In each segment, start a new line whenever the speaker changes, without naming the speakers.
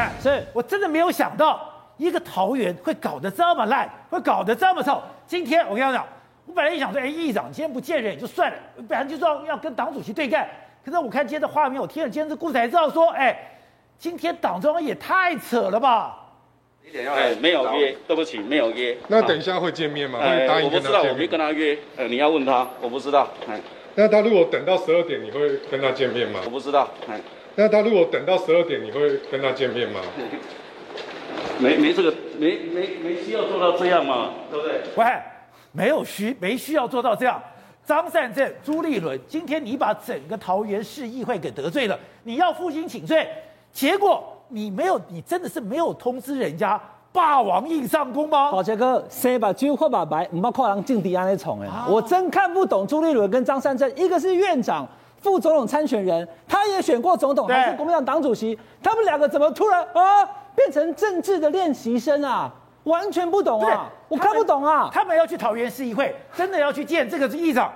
哎，是我真的没有想到，一个桃园会搞得这么烂，会搞得这么臭。今天我跟你讲，我本来一想说，哎，议长今天不见人也就算了，本来就说要跟党主席对干。可是我看今天的画面，我听了今天的故事才知道说，哎，今天党中央也太扯了吧。
哎，没有约，对不起，没有约。
那等一下会见面吗？
哎、
会答应跟他见面？
我不知道，我没跟他约。呃，你要问他，我不知道。哎，
那他如果等到十二点，你会跟他见面吗？
我不知道。哎，
那他如果等到十二点，你会跟他见面吗？
没没这个，没没没需要做到这样嘛，对不对？
喂，没有需没需要做到这样。张善政、朱立伦，今天你把整个桃园市议会给得罪了，你要负荆请罪，结果。你没有，你真的是没有通知人家霸王硬上弓吗？
宝杰哥，谁把酒喝把白，唔要靠人敬迪安那宠哎！我真看不懂朱立伦跟张善政，一个是院长、副总统参选人，他也选过总统，还是国民党党主席，他们两个怎么突然啊变成政治的练习生啊？完全不懂啊！我看不懂啊！
他们要去桃园市议会，真的要去见这个议长。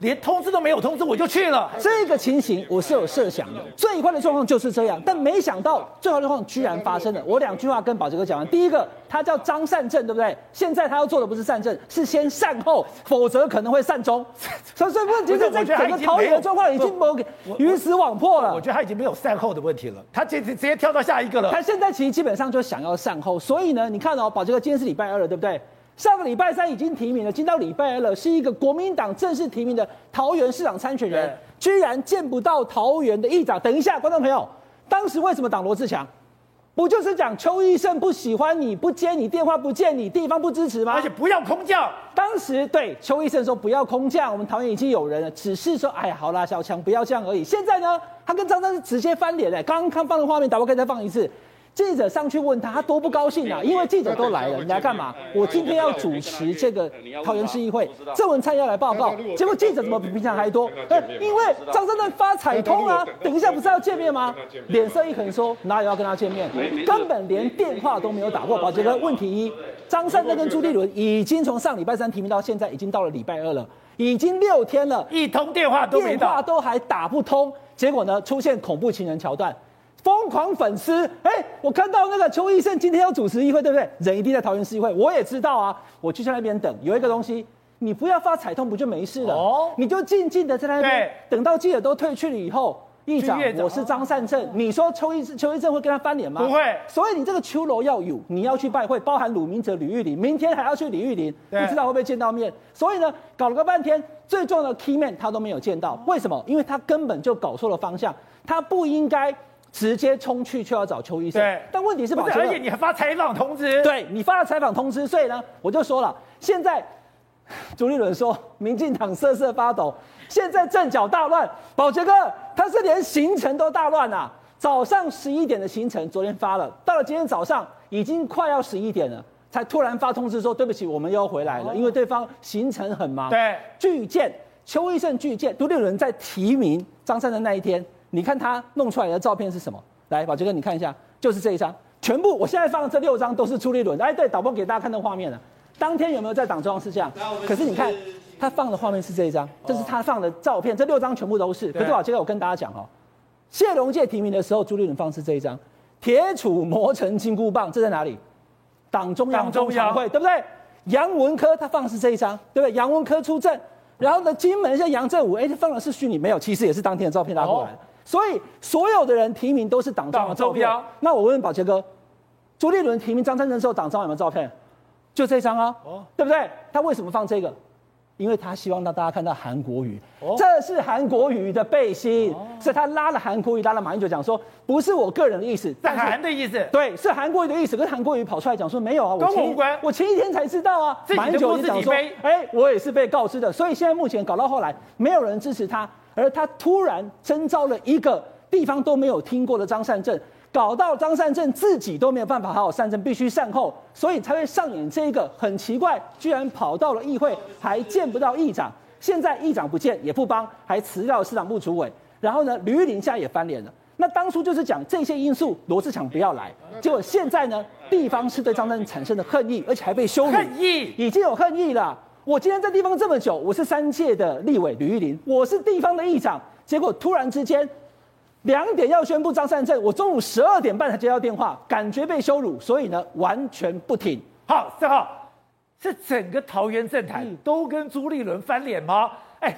连通知都没有通知，我就去了。
这个情形我是有设想的，最坏的状况就是这样，但没想到最坏的状况居然发生了。我两句话跟宝杰哥讲完，第一个，他叫张善政，对不对？现在他要做的不是善政，是先善后，否则可能会善终。所以问题是，这整个桃园的状况已经给鱼死网破了。
我觉得他已经没有善后的问题了，他直直接跳到下一个了。
他现在其实基本上就想要善后，所以呢，你看哦，宝杰哥今天是礼拜二了，对不对？上个礼拜三已经提名了，今到礼拜二了，是一个国民党正式提名的桃园市长参选人，居然见不到桃园的议长。等一下，观众朋友，当时为什么挡罗志强？不就是讲邱医生不喜欢你，不接你电话，不见你，地方不支持吗？
而且不要空降。
当时对邱医生说不要空降，我们桃园已经有人了，只是说哎呀，好啦，小强不要这样而已。现在呢，他跟张三是直接翻脸嘞，刚刚看放的画面，打不可以再放一次。记者上去问他，他多不高兴啊！因为记者都来了，你来干嘛？我今天要主持这个桃园市议会，郑文灿要来报告，结果记者怎么比平常还多？因为张善政发彩通啊，等一下不是要见面吗？脸色一横说哪有要跟他见面，根本连电话都没有打过。宝杰哥，问题一，张善政跟朱立伦已经从上礼拜三提名到现在，已经到了礼拜二了，已经六天了，
一通电话都没打，
电话都还打不通，结果呢，出现恐怖情人桥段。疯狂粉丝，哎、欸，我看到那个邱奕胜今天要主持议会，对不对？人一定在桃园市议会，我也知道啊。我就在那边等，有一个东西，你不要发彩通，不就没事了？哦，你就静静的在那边等到记者都退去了以后，议长，我是张善政，你说邱奕邱奕胜会跟他翻脸吗？
不会。
所以你这个秋楼要有，你要去拜会，包含鲁明哲、吕玉玲，明天还要去李玉玲，不知道会不会见到面。所以呢，搞了个半天，最重要的 key man 他都没有见到，为什么？因为他根本就搞错了方向，他不应该。直接冲去就要找邱医生，对。但问题是，
而且你还发采访通知，
对，你发了采访通知，所以呢，我就说了，现在朱立伦说，民进党瑟瑟发抖，现在阵脚大乱。宝杰哥，他是连行程都大乱啊！早上十一点的行程昨天发了，到了今天早上已经快要十一点了，才突然发通知说，对不起，我们又要回来了，因为对方行程很忙。
对，
拒见邱医生拒见朱立伦在提名张三的那一天。你看他弄出来的照片是什么？来，宝杰哥，你看一下，就是这一张。全部，我现在放的这六张都是朱立伦。哎，对，导播给大家看的画面了。当天有没有在党中央是这样？可是你看他放的画面是这一张，这是他放的照片。这六张全部都是。可是宝杰哥，我跟大家讲哦，谢龙介提名的时候，朱立伦放的是这一张。铁杵磨成金箍棒，这在哪里？党中央中常会，对不对？杨文科他放的是这一张，对不对？杨文科出阵，然后呢，金门像杨振武，哎，放的是虚拟，没有，其实也是当天的照片拉过来。所以所有的人提名都是党中央的照片。那我问问宝杰哥，朱立伦提名张善政的时候，党中央有没有照片？就这张啊，对不对？他为什么放这个？因为他希望让大家看到韩国瑜，这是韩国瑜的背心，所以他拉了韩国瑜，拉了马英九讲说，不是我个人的意思，
是韩的意思。
对，是韩国瑜的意思。跟韩国瑜跑出来讲说，没有啊，我前我前一天才知道啊。马英九也讲说，哎，我也是被告知的。所以现在目前搞到后来，没有人支持他。而他突然征召了一个地方都没有听过的张善政，搞到张善政自己都没有办法好好善政，必须善后，所以才会上演这一个很奇怪，居然跑到了议会还见不到议长，现在议长不见也不帮，还辞掉了市长部主委，然后呢，吕玉玲现在也翻脸了。那当初就是讲这些因素，罗志强不要来，结果现在呢，地方是对张善政产生的恨意，而且还被羞辱，
恨意
已经有恨意了。我今天在地方这么久，我是三届的立委吕玉林，我是地方的议长，结果突然之间，两点要宣布张善政，我中午十二点半才接到电话，感觉被羞辱，所以呢完全不听。
好，四号，是整个桃园政坛都跟朱立伦翻脸吗？哎。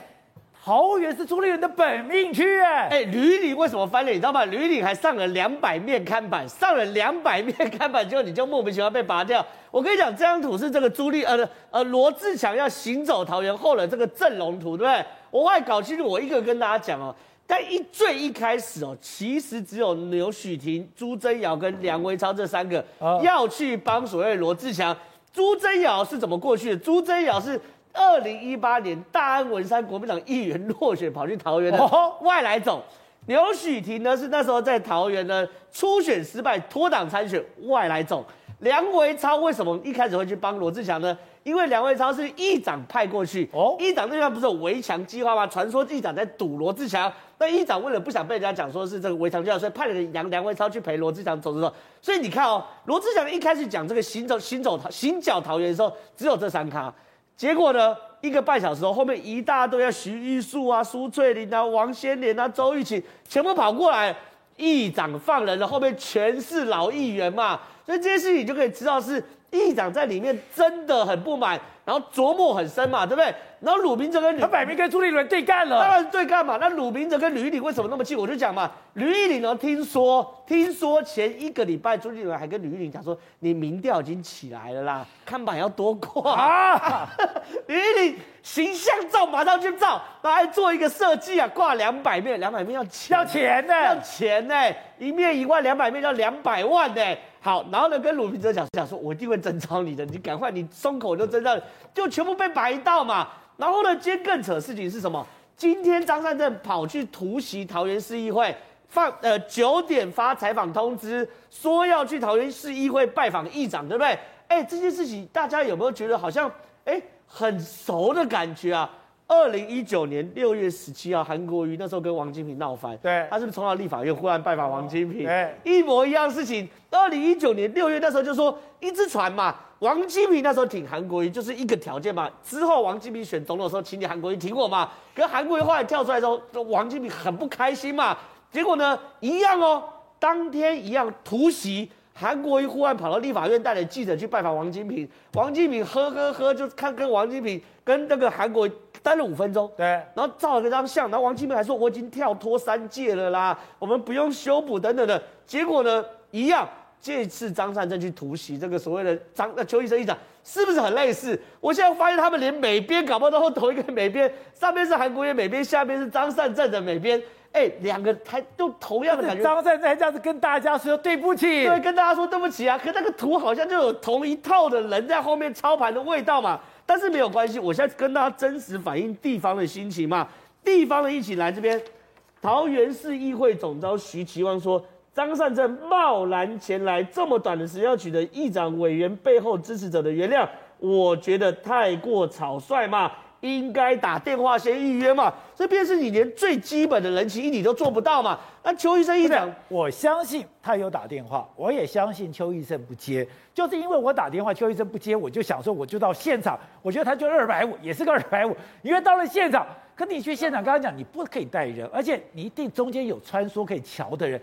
桃园是朱立伦的本命区哎，
哎，吕林为什么翻脸？你知道吗？吕林还上了两百面看板，上了两百面看板之后，你就莫名其妙被拔掉。我跟你讲，这张图是这个朱立呃呃罗志强要行走桃园后的这个阵容图，对不对？我后来搞清楚，我一个跟大家讲哦，但一最一开始哦，其实只有刘许婷、朱贞尧跟梁维超这三个要去帮所谓罗志强。朱贞尧是怎么过去的？朱贞尧是。二零一八年，大安文山国民党议员落选，跑去桃园的外来种。刘许廷呢，是那时候在桃园呢初选失败，脱党参选外来种。梁维超为什么一开始会去帮罗志祥呢？因为梁维超是议长派过去。哦，议长那边不是有围墙计划吗？传说议长在堵罗志祥，那议长为了不想被人家讲说是这个围墙计划，所以派了个梁梁维超去陪罗志祥走走走。所以你看哦，罗志祥一开始讲这个行走行走行脚桃园的时候，只有这三咖。结果呢，一个半小时后，后面一大堆啊，徐玉树啊、苏翠玲啊、王先莲啊、周玉琴，全部跑过来，议长放人了，后面全是老议员嘛，所以这些事情你就可以知道是议长在里面真的很不满。然后琢磨很深嘛，对不对？然后鲁明哲跟
他摆明跟朱立伦对干了，
当然对干嘛？那鲁明哲跟吕玉玲为什么那么气？我就讲嘛，吕玉玲呢，听说听说前一个礼拜朱立伦还跟吕玉玲讲说，你民调已经起来了啦，看板要多挂啊！吕玉玲形象照马上去照，然后还做一个设计啊，挂两百面，两百面要钱
要钱呢，
要钱呢，一面一万，两百面要两百万呢。好，然后呢，跟鲁明哲讲讲说，我一定会征召你的，你赶快，你松口就征召，就全部被白到嘛。然后呢，今天更扯的事情是什么？今天张善政跑去突袭桃园市议会，放呃九点发采访通知，说要去桃园市议会拜访议长，对不对？哎，这件事情大家有没有觉得好像哎很熟的感觉啊？二零一九年六月十七号，韩国瑜那时候跟王金平闹翻，
对，
他是不是冲到立法院忽然拜访王金平？
对，
一模一样事情。二零一九年六月那时候就说一只船嘛，王金平那时候挺韩国瑜就是一个条件嘛。之后王金平选总统的时候，请你韩国瑜挺我嘛。可是韩国瑜后来跳出来之后，王金平很不开心嘛。结果呢，一样哦，当天一样突袭，韩国瑜忽然跑到立法院带着记者去拜访王金平，王金平呵呵呵就看跟王金平跟那个韩国瑜。待了五分钟，
对，
然后照了个张相，然后王金平还说我已经跳脱三界了啦，我们不用修补等等的。结果呢，一样，这次张善政去突袭这个所谓的张那邱医生议长，是不是很类似？我现在发现他们连美编搞不好都同一个美编，上面是韩国瑜美编，下面是张善政的美编，哎，两个还都同样的感觉。
张善政还这样子跟大家说对不起，
对，跟大家说对不起啊。可那个图好像就有同一套的人在后面操盘的味道嘛。但是没有关系，我现在跟大家真实反映地方的心情嘛。地方的一起来这边，桃园市议会总召徐奇旺说，张善政贸然前来，这么短的时间要取得议长委员背后支持者的原谅，我觉得太过草率嘛。应该打电话先预约嘛，这便是你连最基本的人情义理都做不到嘛。那邱医生一讲，
我相信他有打电话，我也相信邱医生不接，就是因为我打电话，邱医生不接，我就想说我就到现场，我觉得他就二百五，也是个二百五，因为到了现场，可你去现场，刚刚讲你不可以带人，而且你一定中间有穿梭可以瞧的人，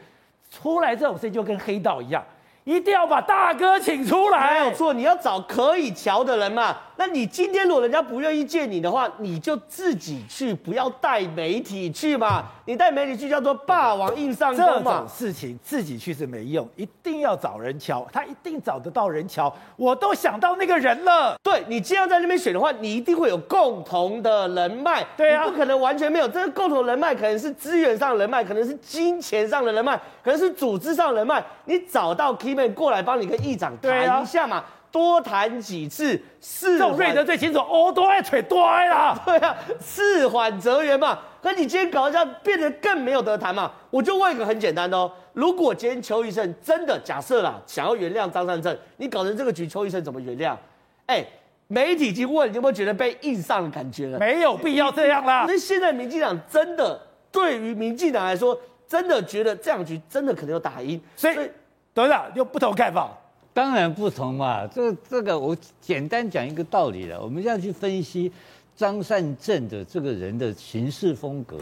出来这种事情就跟黑道一样。一定要把大哥请出来，
没有错。你要找可以瞧的人嘛。那你今天如果人家不愿意见你的话，你就自己去，不要带媒体去嘛。你带媒体去叫做霸王硬上弓嘛。
这种事情自己去是没用，一定要找人瞧，他一定找得到人瞧。我都想到那个人了。
对，你既然在那边选的话，你一定会有共同的人脉。
对啊，
不可能完全没有。这个共同人脉可能是资源上的人脉，可能是金钱上的人脉，可能是组织上的人脉。你找到 man 过来帮你跟议长谈一下嘛。多谈几次，事
这种瑞德最清楚，哦，都爱腿多爱啦，
对啊，事缓则圆嘛。可你今天搞一下，变得更没有得谈嘛。我就问一个很简单的哦，如果今天邱医生真的假设啦，想要原谅张善政，你搞成这个局，邱医生怎么原谅？哎，媒体已经问，你有没有觉得被硬上的感觉了？
没有必要这样啦。
那现在民进党真的对于民进党来说，真的觉得这样局真的可能有打赢，
所以，董事长有不同看法。
当然不同嘛，这这个我简单讲一个道理了。我们要去分析张善政的这个人的行事风格，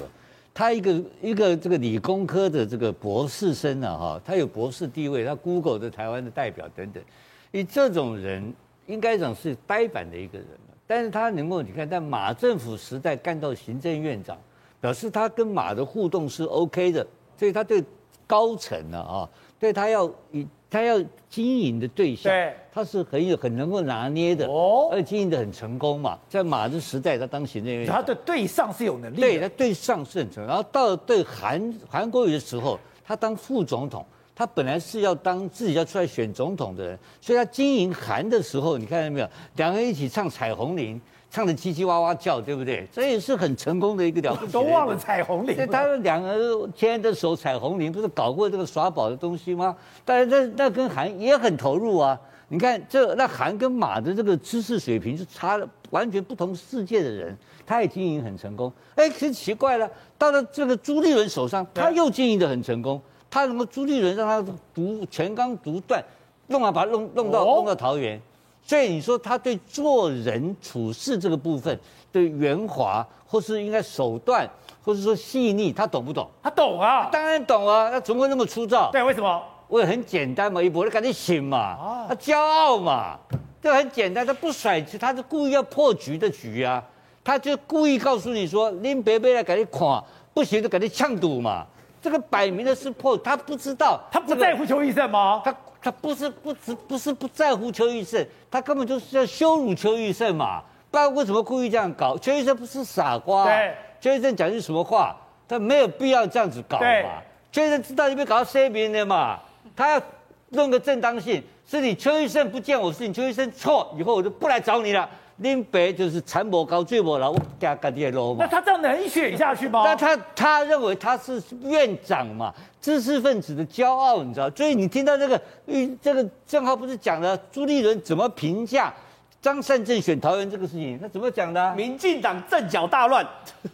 他一个一个这个理工科的这个博士生啊，哈，他有博士地位，他 Google 的台湾的代表等等，以这种人应该讲是呆板的一个人，但是他能够你看，在马政府时代干到行政院长，表示他跟马的互动是 OK 的，所以他对高层呢啊，对他要以。他要经营的对象，对，他是很有很能够拿捏的，哦，而且经营的很成功嘛。在马的时代，他当行政院长，
他的对上是有能力的，
对，他对上是很成功。然后到了对韩韩国瑜的时候，他当副总统，他本来是要当自己要出来选总统的人，所以他经营韩的时候，你看到没有？两个人一起唱《彩虹铃》。唱的叽叽哇哇叫，对不对？这也是很成功的一个了不起。
都忘了彩虹铃。
对，他们两个牵着手，彩虹铃不是搞过这个耍宝的东西吗？但是那那跟韩也很投入啊。你看这那韩跟马的这个知识水平是差了完全不同世界的人，他也经营很成功。哎，可是奇怪了，到了这个朱立伦手上，他又经营的很成功。他怎么朱立伦让他独全刚独断，弄啊把他弄弄到弄到桃园。所以你说他对做人处事这个部分，的圆滑或是应该手段，或是说细腻，他懂不懂？
他懂啊，
当然懂啊。他怎么会那么粗糙？
对，为什么？
我也很简单嘛，一博就赶紧醒嘛，他骄傲嘛，这很简单。他不甩，他是故意要破局的局啊。他就故意告诉你说，林北北来赶紧垮，不行就赶紧呛赌嘛。这个摆明的是破，他不知道，
他不在乎邱医生吗？
他。他不是不只不是不在乎邱玉胜，他根本就是要羞辱邱玉胜嘛！不然为什么故意这样搞？邱玉胜不是傻瓜，
对，
邱玉胜讲句什么话，他没有必要这样子搞嘛。邱玉胜知道你被搞到谁边的嘛？他要弄个正当性，是你邱玉胜不见我，是你邱玉胜错，以后我就不来找你了。林北就是残魔高最魔老，我加个爹喽嘛。
那他这样能选下去吗？
那他他认为他是院长嘛，知识分子的骄傲，你知道？所以你听到这个，这个正浩不是讲了朱立伦怎么评价张善政选桃园这个事情？他怎么讲的、啊？
民进党阵脚大乱，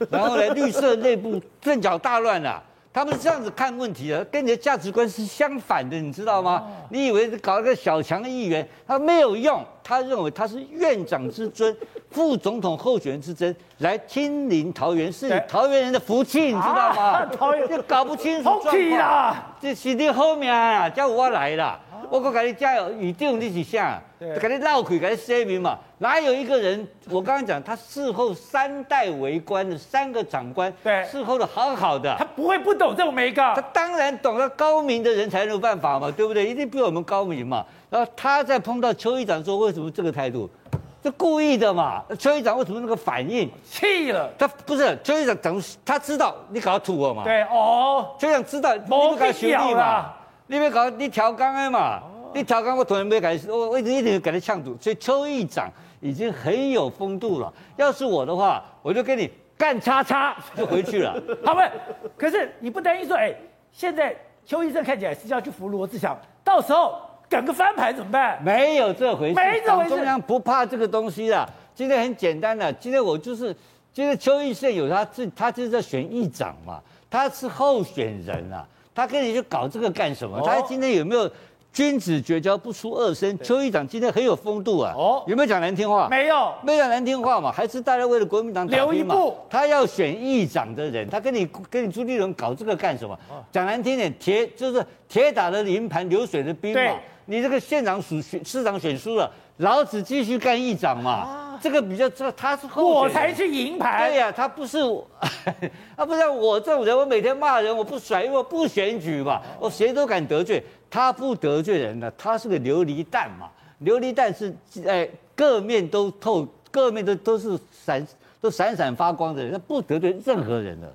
然后呢，绿色内部阵脚大乱了、啊。他们是这样子看问题的，跟你的价值观是相反的，你知道吗？你以为搞一个小强的议员，他没有用。他认为他是院长之尊，副总统候选人之尊，来亲临桃园，是你桃园人的福气，你知道吗？桃园就搞不清楚状况。这是你后面啊，叫我来了。我讲给你加油，一定你是啥？给你绕开，给你说明嘛。哪有一个人？我刚刚讲，他伺候三代为官的三个长官，对，伺候的好好的。
他不会不懂这种眉角。
他当然懂得，高明的人才能有办法嘛，对不对？一定比我们高明嘛。然后他在碰到邱议长说，为什么这个态度？是故意的嘛？邱议长为什么那个反应？
气了。
他不是邱议长，等他知道你搞吐我嘛？
对哦。
邱议长知道你不敢兄弟嘛？你别搞，你调岗的嘛？哦、你调岗，我突然没敢，我我一定一定给他呛住。所以邱议长已经很有风度了。要是我的话，我就跟你干叉叉就回去了。
好不？可是你不担心说，哎，现在邱医生看起来是要去扶罗志祥，到时候整个翻盘怎么办？
没有这回事，
没这回事。
中央不怕这个东西的。今天很简单的，今天我就是，今天邱医生有他自，他就是在选议长嘛，他是候选人啊。他跟你去搞这个干什么？他今天有没有君子绝交不出二声？邱议长今天很有风度啊！哦，有没有讲难听话？
没有，
没有难听话嘛？还是大家为了国民党打拼嘛？他要选议长的人，他跟你跟你朱立伦搞这个干什么？讲难听点，铁就是铁打的营盘流水的兵嘛。你这个县长选市长选输了，老子继续干议长嘛。这个比较这，他是后
我才是银牌。
对呀、啊，他不是，啊不像我这种人，我每天骂人，我不甩，因为我不选举嘛，我谁都敢得罪，他不得罪人呢，他是个琉璃蛋嘛，琉璃蛋是哎各面都透，各面都都是闪，都闪闪发光的人，他不得罪任何人的。